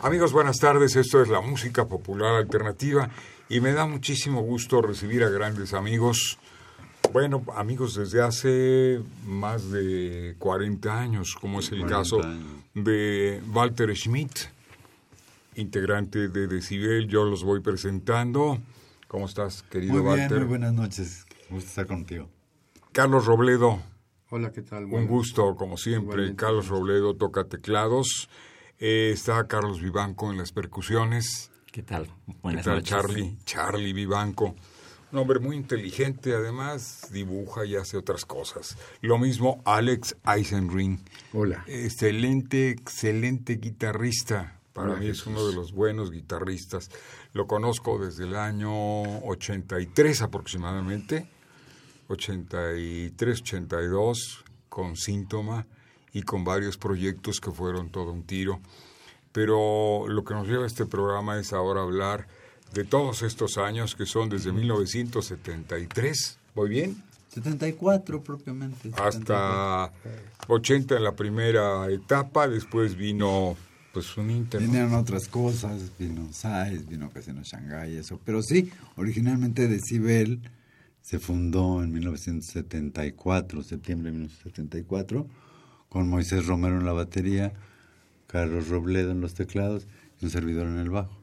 Amigos, buenas tardes. Esto es la música popular alternativa y me da muchísimo gusto recibir a grandes amigos. Bueno, amigos desde hace más de 40 años, como es el caso de Walter Schmidt, integrante de Decibel. Yo los voy presentando. ¿Cómo estás, querido muy bien, Walter? Muy buenas noches. Gusto estar contigo. Carlos Robledo. Hola, ¿qué tal? Un gusto, como siempre. Carlos Robledo toca teclados. Eh, está Carlos Vivanco en las percusiones. ¿Qué tal? Buenas ¿Qué tal, noches. Charlie? Charlie Vivanco. Un hombre muy inteligente, además dibuja y hace otras cosas. Lo mismo Alex Eisenring. Hola. Excelente, excelente guitarrista. Para Hola, mí es uno de los buenos guitarristas. Lo conozco desde el año 83 aproximadamente. 83, 82, con síntoma y con varios proyectos que fueron todo un tiro. Pero lo que nos lleva a este programa es ahora hablar de todos estos años que son desde 1973, ¿voy bien? 74 propiamente. 74. Hasta 80 en la primera etapa, después vino pues un Inter. Vinieron otras cosas, vino Saiz, vino Casino Shanghai, eso. Pero sí, originalmente Decibel se fundó en 1974, septiembre de 1974, con Moisés Romero en la batería, Carlos Robledo en los teclados y un servidor en el bajo.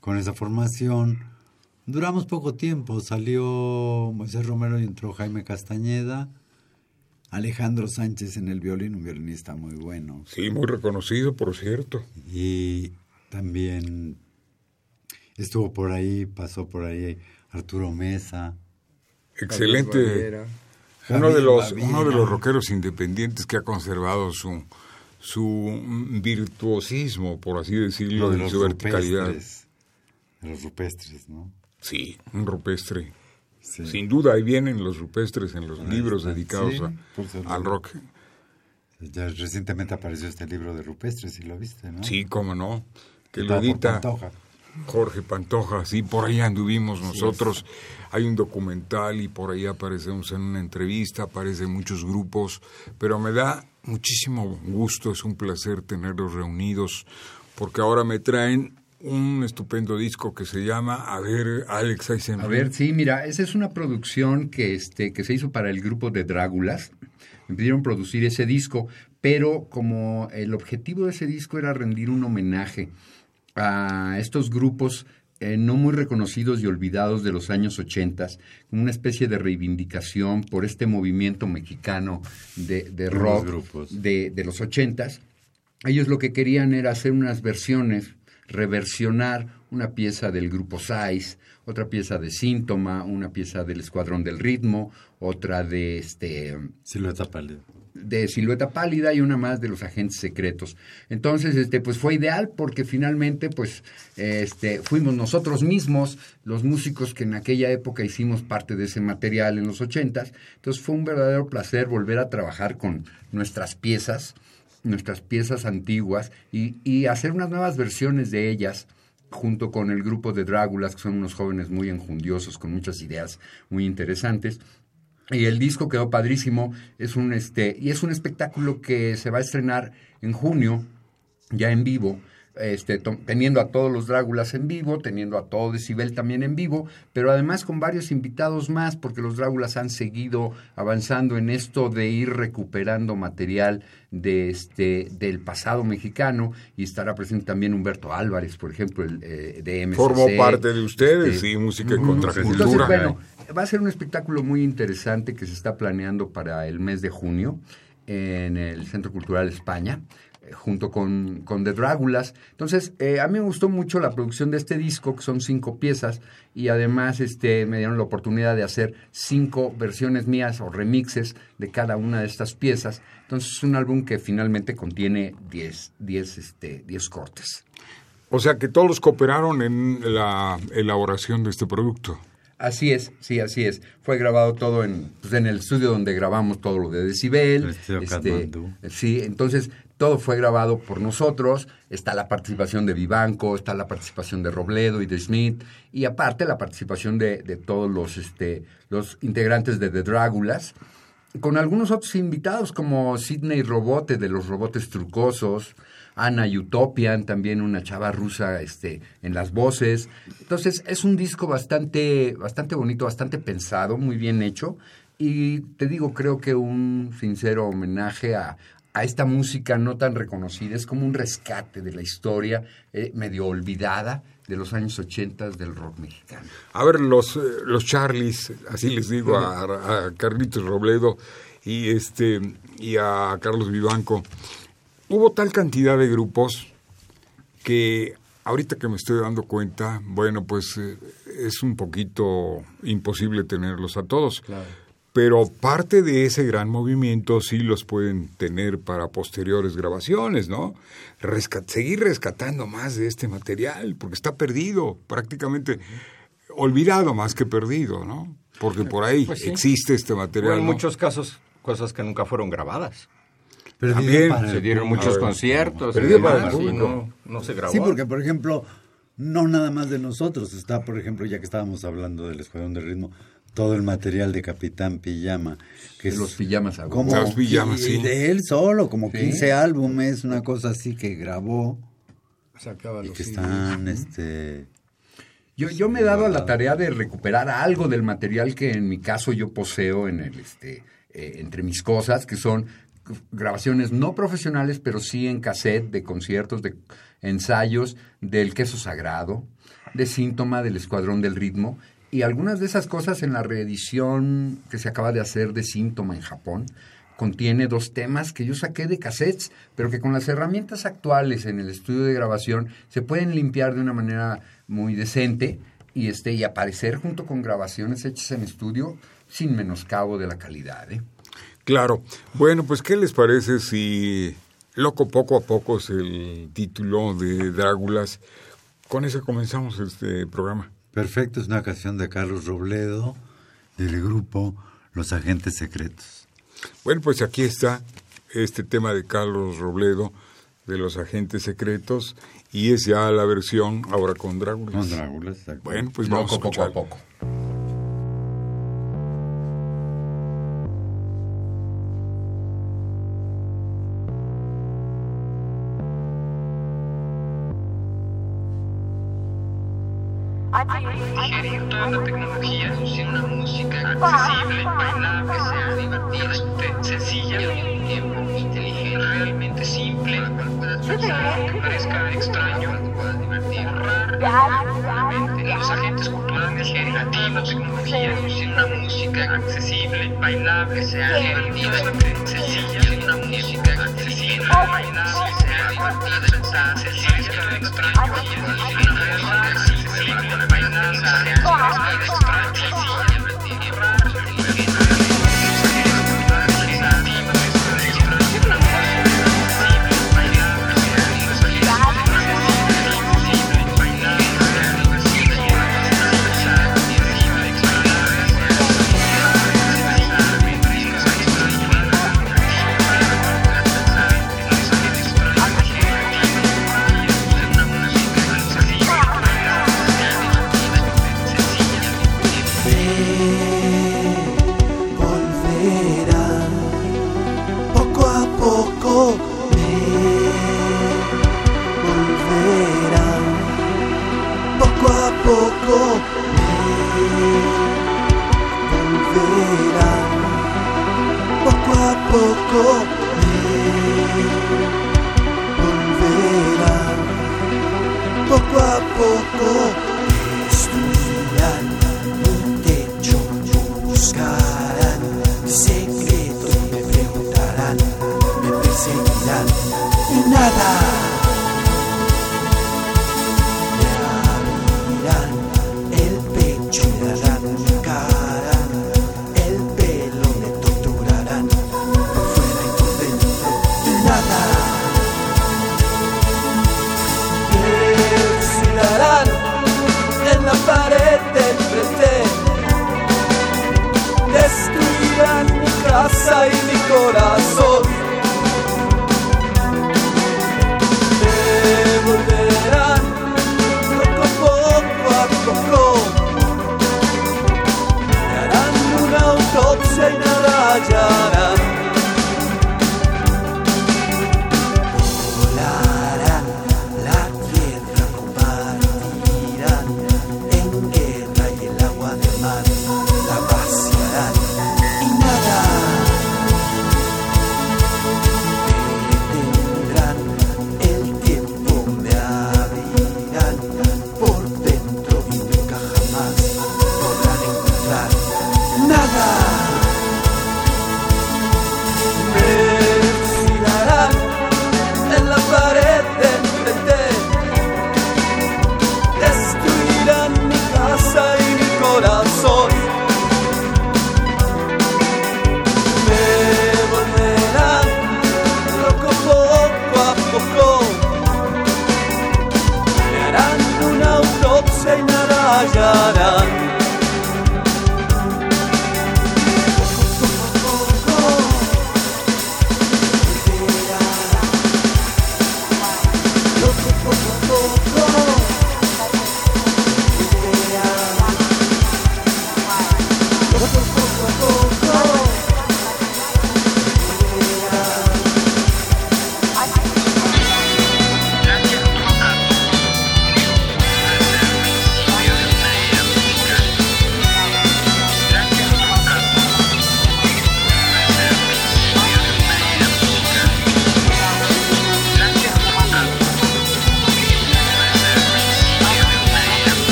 Con esa formación duramos poco tiempo, salió Moisés Romero y entró Jaime Castañeda, Alejandro Sánchez en el violín, un violinista muy bueno. Sí, muy reconocido, por cierto. Y también estuvo por ahí, pasó por ahí Arturo Mesa. Excelente. Uno de los uno de los rockeros independientes que ha conservado su su virtuosismo, por así decirlo, de su verticalidad. rupestres. De los rupestres, ¿no? Sí, un rupestre. Sí. Sin duda, ahí vienen los rupestres en los libros está. dedicados Sí, a- al rock. Ya recientemente apareció este libro de rupestres, si lo viste, ¿no? Sí, cómo no. Que lo edita. Jorge Pantoja. Sí, por ahí anduvimos nosotros. Hay un documental y por ahí aparecemos en una entrevista, aparecen muchos grupos, pero me da muchísimo gusto, es un placer tenerlos reunidos, porque ahora me traen un estupendo disco que se llama, a ver, Alex Eisenberg. A ver, sí, mira, esa es una producción que, este, que se hizo para el grupo de Drágulas. Me pidieron producir ese disco, pero como el objetivo de ese disco era rendir un homenaje a estos grupos eh, no muy reconocidos y olvidados de los años 80, como una especie de reivindicación por este movimiento mexicano de, rock grupos. de, de los 80 ellos lo que querían era hacer unas versiones, reversionar una pieza del grupo Size, otra pieza de Síntoma, una pieza del Escuadrón del Ritmo, otra de este Silueta pálida. De Silueta Pálida y una más de los agentes secretos. Entonces, este, pues fue ideal porque finalmente, pues, este, fuimos nosotros mismos, los músicos que en aquella época hicimos parte de ese material en los ochentas. Entonces fue un verdadero placer volver a trabajar con nuestras piezas, nuestras piezas antiguas y, y hacer unas nuevas versiones de ellas junto con el grupo de Drágulas, que son unos jóvenes muy enjundiosos, con muchas ideas muy interesantes. Y el disco quedó padrísimo, es un este y es un espectáculo que se va a estrenar en junio ya en vivo, este teniendo a todos los Drágulas en vivo, teniendo a todo Decibel también en vivo, pero además con varios invitados más porque los Drágulas han seguido avanzando en esto de ir recuperando material de este del pasado mexicano y estará presente también Humberto Álvarez, por ejemplo, el eh, de MCC. Formó parte de ustedes, este, sí, música y Ujú. contracultura. Bueno, va a ser un espectáculo muy interesante que se está planeando para el mes de junio en el Centro Cultural España. Junto con, con The Dráculas. Entonces, eh, a mí me gustó mucho la producción de este disco, que son cinco piezas, y además este, me dieron la oportunidad de hacer cinco versiones mías o remixes de cada una de estas piezas. Entonces, es un álbum que finalmente contiene 10 diez, este, diez cortes. O sea que todos cooperaron en la elaboración de este producto. Así es, sí, así es. Fue grabado todo en, pues, en el estudio donde grabamos todo lo de Decibel. Este, sí, entonces todo fue grabado por nosotros. Está la participación de Vivanco, está la participación de Robledo y de Smith, y aparte la participación de, todos los, este, los integrantes de The Dráculas, con algunos otros invitados como Sidney Robote de los Robotes Trucosos, Ana Utopian, también una chava rusa este, en las voces. Entonces es un disco bastante, bastante bonito, bastante pensado, muy bien hecho. Y te digo, creo que un sincero homenaje a, a esta música no tan reconocida. Es como un rescate de la historia eh, medio olvidada de los años 80 del rock mexicano. A ver, los, eh, los Charlies, así les digo a, a Carlitos Robledo y, este, y a Carlos Vivanco hubo tal cantidad de grupos que ahorita que me estoy dando cuenta, bueno, pues eh, es un poquito imposible tenerlos a todos. Pero parte de ese gran movimiento sí los pueden tener para posteriores grabaciones, ¿no? seguir rescatando más de este material, porque está perdido, prácticamente olvidado más que perdido, ¿no? Porque por ahí pues existe este material. en muchos casos, cosas que nunca fueron grabadas. Pero También se dieron muchos conciertos. no, no se grabó. Sí, porque por ejemplo, no nada más de nosotros. Está, por ejemplo, ya que estábamos hablando del Escuadrón de Ritmo, todo el material de Capitán Pijama. Que de los pijamas como los pijamas, sí. de él solo, como 15 álbumes, una cosa así que grabó. y que están, este... Yo, yo me he dado a la tarea de recuperar algo del material que en mi caso yo poseo en el, este, eh, entre mis cosas, que son grabaciones no profesionales, pero sí en cassette de conciertos, de ensayos del queso sagrado, de síntoma del escuadrón del ritmo y algunas de esas cosas en la reedición que se acaba de hacer de síntoma en Japón contiene dos temas que yo saqué de cassettes, pero que con las herramientas actuales en el estudio de grabación se pueden limpiar de una manera muy decente y este y aparecer junto con grabaciones hechas en estudio sin menoscabo de la calidad. ¿eh? Claro. Bueno, pues ¿qué les parece si Loco poco a poco es el título de Dráculas? Con eso comenzamos este programa. Perfecto, es una canción de Carlos Robledo del grupo Los Agentes Secretos. Bueno, pues aquí está este tema de Carlos Robledo de Los Agentes Secretos y es ya la versión ahora con Dráculas. Con Dráculas, exacto. Bueno, pues vamos a poco a poco. Extraño, que puedas divertir, raro, los agentes culturales, creativos, tecnología sin una música accesible, bailable, que sea divertida, sencilla, una música accesible, bailable, sea divertida, sencilla, extraño, una música accesible, autopsia nada.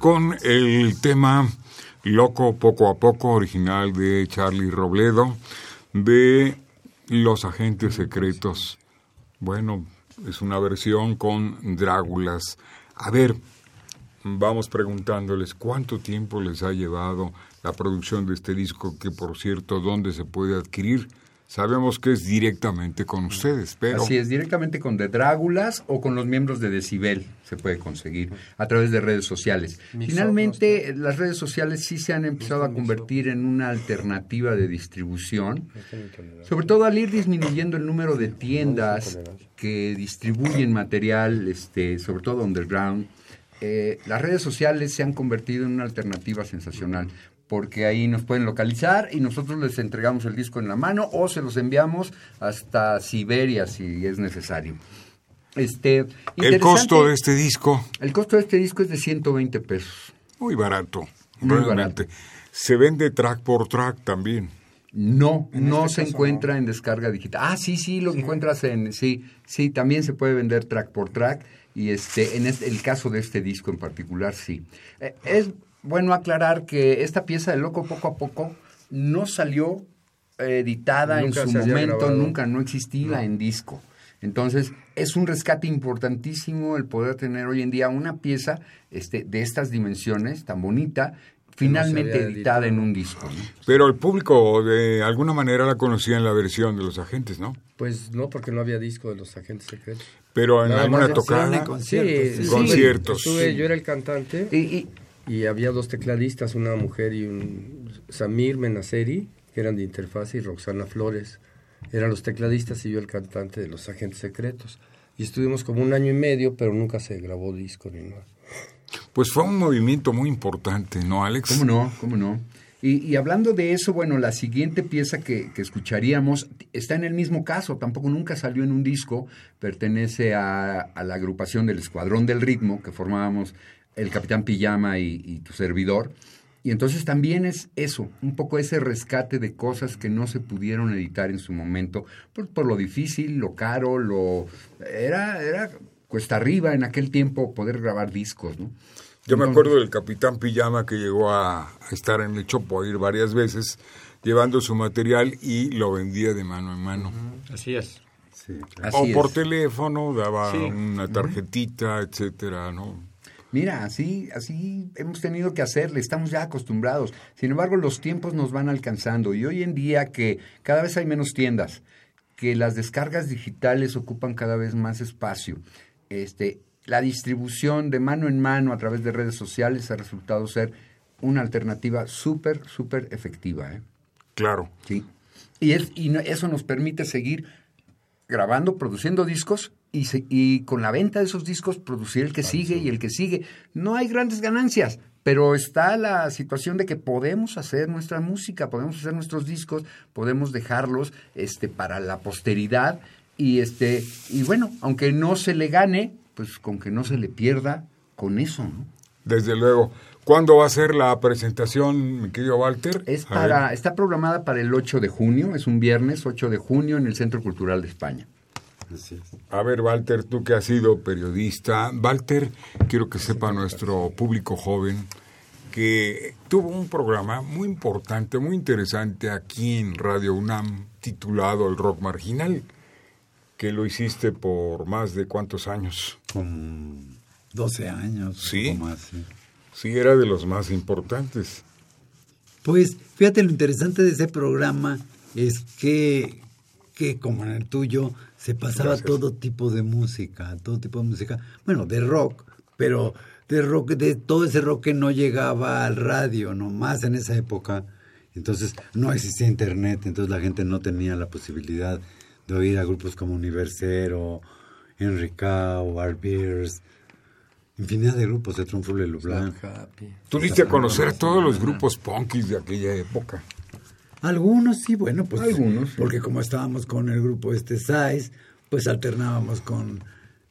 Con el tema Loco poco a poco, original de Charlie Robledo, de Los Agentes Secretos. Bueno, es una versión con Dráculas. A ver, vamos preguntándoles cuánto tiempo les ha llevado la producción de este disco, que por cierto, ¿dónde se puede adquirir? Sabemos que es directamente con ustedes, pero... Así es, directamente con The Dráculas o con los miembros de Decibel se puede conseguir a través de redes sociales. Finalmente, las redes sociales sí se han empezado a convertir en una alternativa de distribución, sobre todo al ir disminuyendo el número de tiendas que distribuyen material, este, sobre todo underground. Eh, las redes sociales se han convertido en una alternativa sensacional porque ahí nos pueden localizar y nosotros les entregamos el disco en la mano o se los enviamos hasta Siberia si es necesario. Este, El costo de este disco, El costo de este disco es de 120 pesos. muy barato, Muy realmente. Se vende track por track también. No, En no este se caso, encuentra en descarga digital. Ah, sí, sí, lo encuentras en, sí, sí, también se puede vender track por track y este, en este- el caso de este disco en particular, sí. Eh, es bueno aclarar que esta pieza de Loco Poco a Poco no salió eh, editada Nunca en su momento, grabado. nunca, no existía en disco. Entonces, es un rescate importantísimo el poder tener hoy en día una pieza este, de estas dimensiones, tan bonita, finalmente editada editado. en un disco. ¿no? Pero el público de alguna manera la conocía en la versión de los agentes, ¿no? Pues no, porque no había disco de los agentes secretos. Pero en Nada alguna tocada, en conciertos. Sí, sí. sí. Conciertos. Estuve- yo era el cantante Y- y, y había dos tecladistas, una mujer y un Samir Menaceri, que eran de Interfaz, y Roxana Flores. Eran los tecladistas y yo el cantante de los agentes secretos. Y estuvimos como un año y medio, pero nunca se grabó disco ni nada. pues fue un movimiento muy importante, ¿no, Alex? ¿Cómo no? ¿Cómo no? Y, y hablando de eso, bueno, la siguiente pieza que, que escucharíamos está en el mismo caso, tampoco nunca salió en un disco, pertenece a, a la agrupación del Escuadrón del Ritmo, que formábamos el Capitán Pijama y, y tu servidor. Y entonces también es eso, un poco ese rescate de cosas que no se pudieron editar en su momento, por, por lo difícil, lo caro, lo... Era, era cuesta arriba en aquel tiempo poder grabar discos, ¿no? Yo me acuerdo del Capitán Pijama que llegó a, a estar en el Chopo a ir varias veces llevando su material y lo vendía de mano en mano. Así es. Sí, claro. Así o por es. teléfono, daba Sí. una tarjetita, etcétera, ¿no? Mira, así, así hemos tenido que hacerle, estamos ya acostumbrados. Sin embargo, los tiempos nos van alcanzando y hoy en día que cada vez hay menos tiendas, que las descargas digitales ocupan cada vez más espacio, este, la distribución de mano en mano a través de redes sociales ha resultado ser una alternativa súper, súper efectiva. ¿eh? Claro. Sí. Y, es, y no- eso nos permite seguir grabando, produciendo discos y, se- y con la venta de esos discos producir el que sigue y el que sigue. No hay grandes ganancias, pero está la situación de que podemos hacer nuestra música, podemos hacer nuestros discos, podemos dejarlos este, para la posteridad y, este, y bueno, aunque no se le gane, pues con que no se le pierda, con eso, ¿no? Desde luego. ¿Cuándo va a ser la presentación, mi querido Walter? Es para, está programada para el 8 de junio, es un viernes 8 de junio en el Centro Cultural de España. A ver, Walter, tú que has sido periodista. Walter, quiero que sepa nuestro público joven que tuvo un programa muy importante, muy interesante aquí en Radio UNAM titulado El Rock Marginal, que lo hiciste por más de cuántos años. Como 12 años. Sí. un poco más, sí. Sí, era de los más importantes. Pues fíjate, lo interesante de ese programa es que, que como en el tuyo, se pasaba Gracias. todo tipo de música, todo tipo de música, bueno, de rock, pero de rock, de todo ese rock que no llegaba al radio, nomás en esa época. Entonces no existía internet, entonces la gente no tenía la posibilidad de oír a grupos como Universero, Art Beers, infinidad de grupos de Tromful Leblanc. Tú diste a conocer a todos los grupos punkis de aquella época. Algunos sí, bueno, pues Algunos, sí. porque como estábamos con el grupo este Size, pues alternábamos con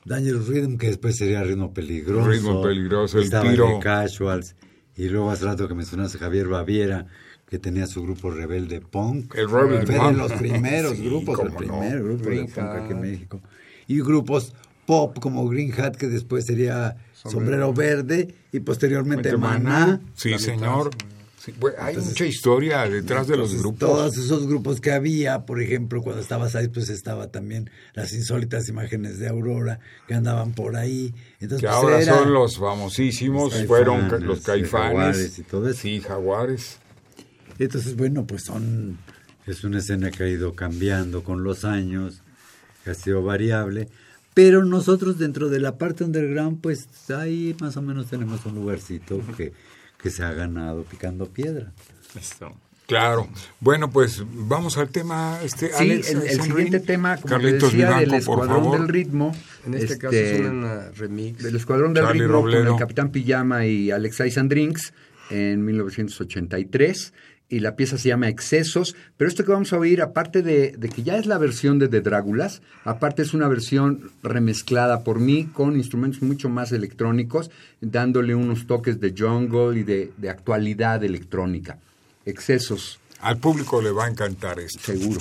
Dangerous Rhythm, que después sería Ritmo Peligroso. Ritmo Peligroso, El estaba Tiro. The Casuals, y luego hace rato que mencionaste a Javier Baviera, que tenía su grupo Rebelde Punk. El Rebel Fue Punk. de los primeros Sí, grupos, el no. primer grupo de punk aquí en. México. Y grupos pop como Green Hat, que después sería Sombrero, Verde, y posteriormente Maná. Sí, señor. Sí, bueno, hay mucha historia detrás de los grupos. Todos esos grupos que había, por ejemplo, cuando estabas ahí, pues estaba también las insólitas imágenes de Aurora que andaban por ahí. Entonces, que pues, ahora era- son los famosísimos, Los fueron los caifanes. Jaguares y todo eso. Sí, jaguares. Entonces, bueno, pues son. Es una escena que ha ido cambiando con los años, que ha sido variable. Pero nosotros, dentro de la parte underground, pues ahí más o menos tenemos un lugarcito que, que se ha ganado picando piedra. Esto. Claro. Bueno, pues vamos al tema. Este, Sí, Alex, el, el siguiente tema, como Carlitos decía, del Vivanco, por Escuadrón favor. del Ritmo. En este, caso es una remix. del Escuadrón del Charlie Ritmo Robledo. con el Capitán Pijama y Alex and Drinks en 1983 y la pieza se llama Excesos, pero esto que vamos a oír, aparte de, de que ya es la versión de The Dráculas, aparte es una versión remezclada por mí con instrumentos mucho más electrónicos, dándole unos toques de jungle y de, de actualidad electrónica. Excesos, Al público le va a encantar esto. seguro.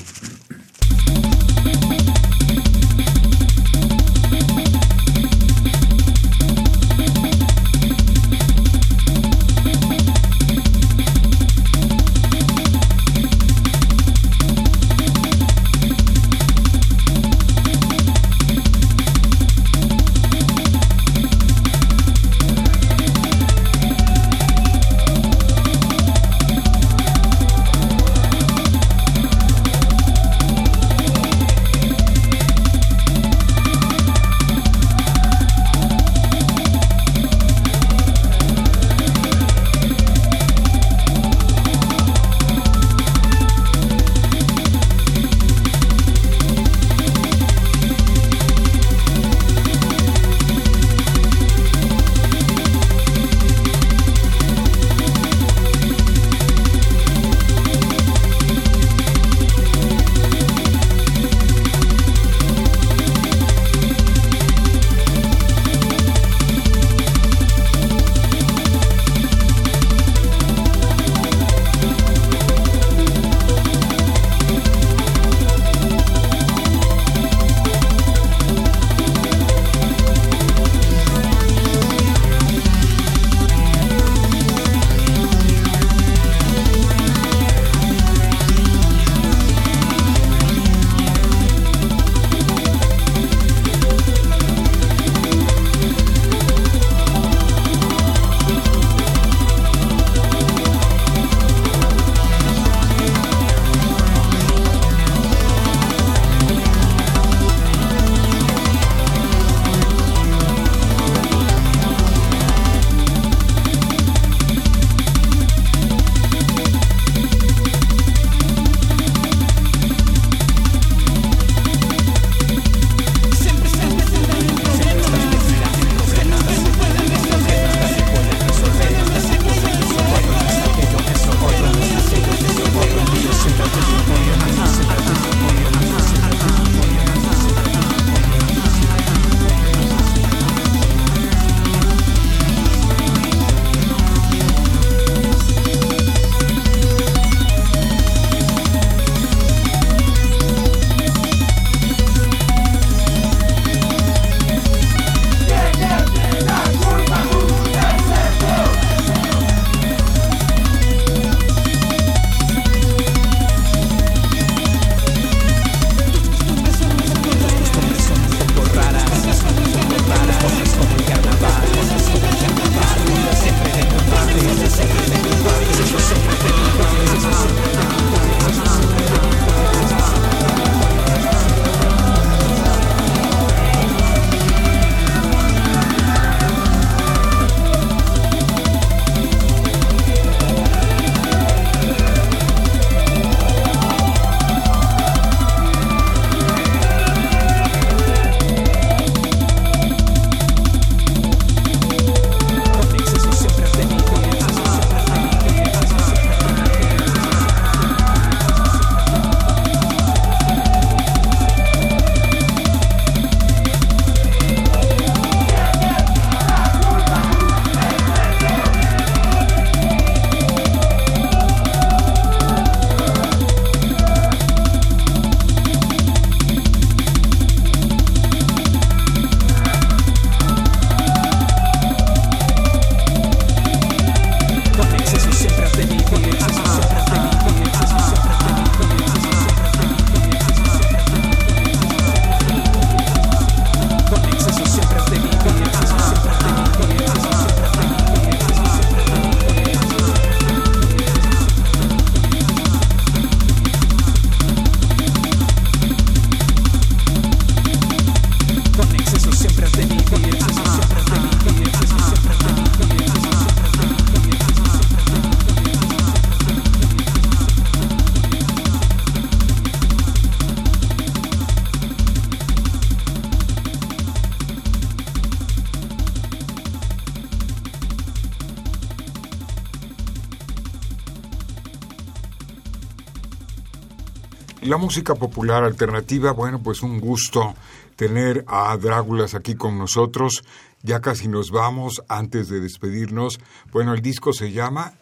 La música popular alternativa, bueno, pues un gusto tener a Dráculas aquí con nosotros. Ya casi nos vamos antes de despedirnos. Bueno, el disco se llama...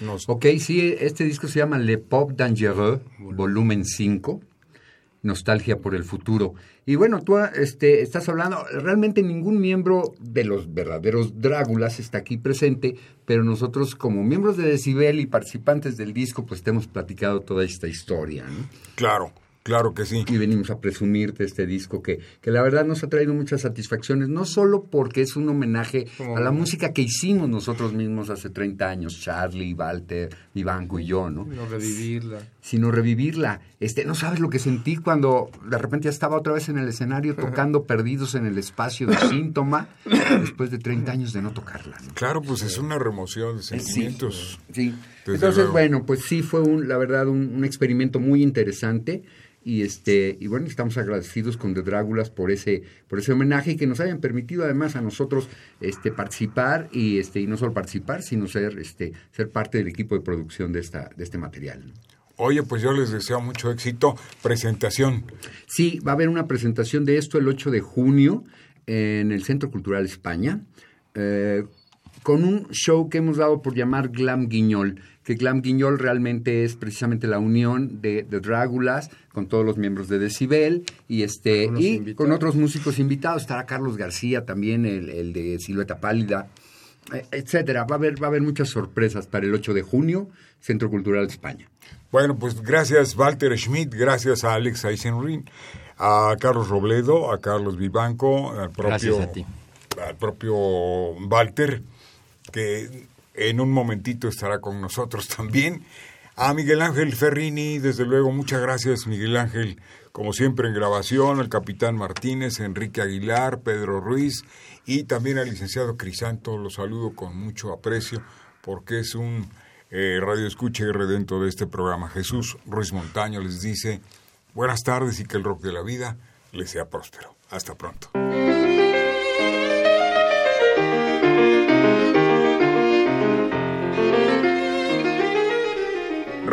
Nos... Ok, sí, este disco se llama Le Pop Dangereux, volumen 5. Nostalgia por el futuro. Y bueno, tú este, estás hablando, realmente ningún miembro de los verdaderos Dráculas está aquí presente, pero nosotros como miembros de Decibel y participantes del disco, pues te hemos platicado toda esta historia. ¿no? Claro. Claro que sí. Y venimos a presumirte este disco que, que la verdad nos ha traído muchas satisfacciones, no solo porque es un homenaje a la música que hicimos nosotros mismos hace 30 años, Charlie, Walter, Vivanco y yo, ¿no? Sino revivirla. Sino revivirla. Este, no sabes lo que sentí cuando de repente ya estaba otra vez en el escenario tocando Perdidos en el Espacio de Síntoma, después de 30 años de no tocarla. Claro, pues es una remoción de sentimientos. Sí. Entonces, bueno, pues sí fue un, la verdad un, un experimento muy interesante y este y bueno estamos agradecidos con The Dráculas por ese por ese homenaje y que nos hayan permitido además a nosotros este participar y este y no solo participar sino ser este ser parte del equipo de producción de esta de este material Oye, pues yo les deseo mucho éxito. Presentación. Sí, va a haber una presentación de esto el 8 de junio en el Centro Cultural España, eh, con un show que hemos dado por llamar Glam Guiñol que Glam Guiñol realmente es precisamente la unión de, de Dráculas con todos los miembros de Decibel y este con y con otros músicos invitados. Estará Carlos García también, el, el de Silueta Pálida, etcétera. Va a haber va a haber muchas sorpresas para el 8 de junio, Centro Cultural de España. Bueno, pues gracias Walter Schmidt, gracias a Alex Eisenring, a Carlos Robledo, a Carlos Vivanco, al propio, a ti. al propio Walter, que en un momentito estará con nosotros también. A Miguel Ángel Ferrini, desde luego, muchas gracias Miguel Ángel, como siempre en grabación, al capitán Martínez, Enrique Aguilar, Pedro Ruiz y también al licenciado Crisanto, lo saludo con mucho aprecio porque es un eh, radio escucha y redento de este programa. Jesús Ruiz Montaño les dice buenas tardes y que el rock de la vida les sea próspero. Hasta pronto.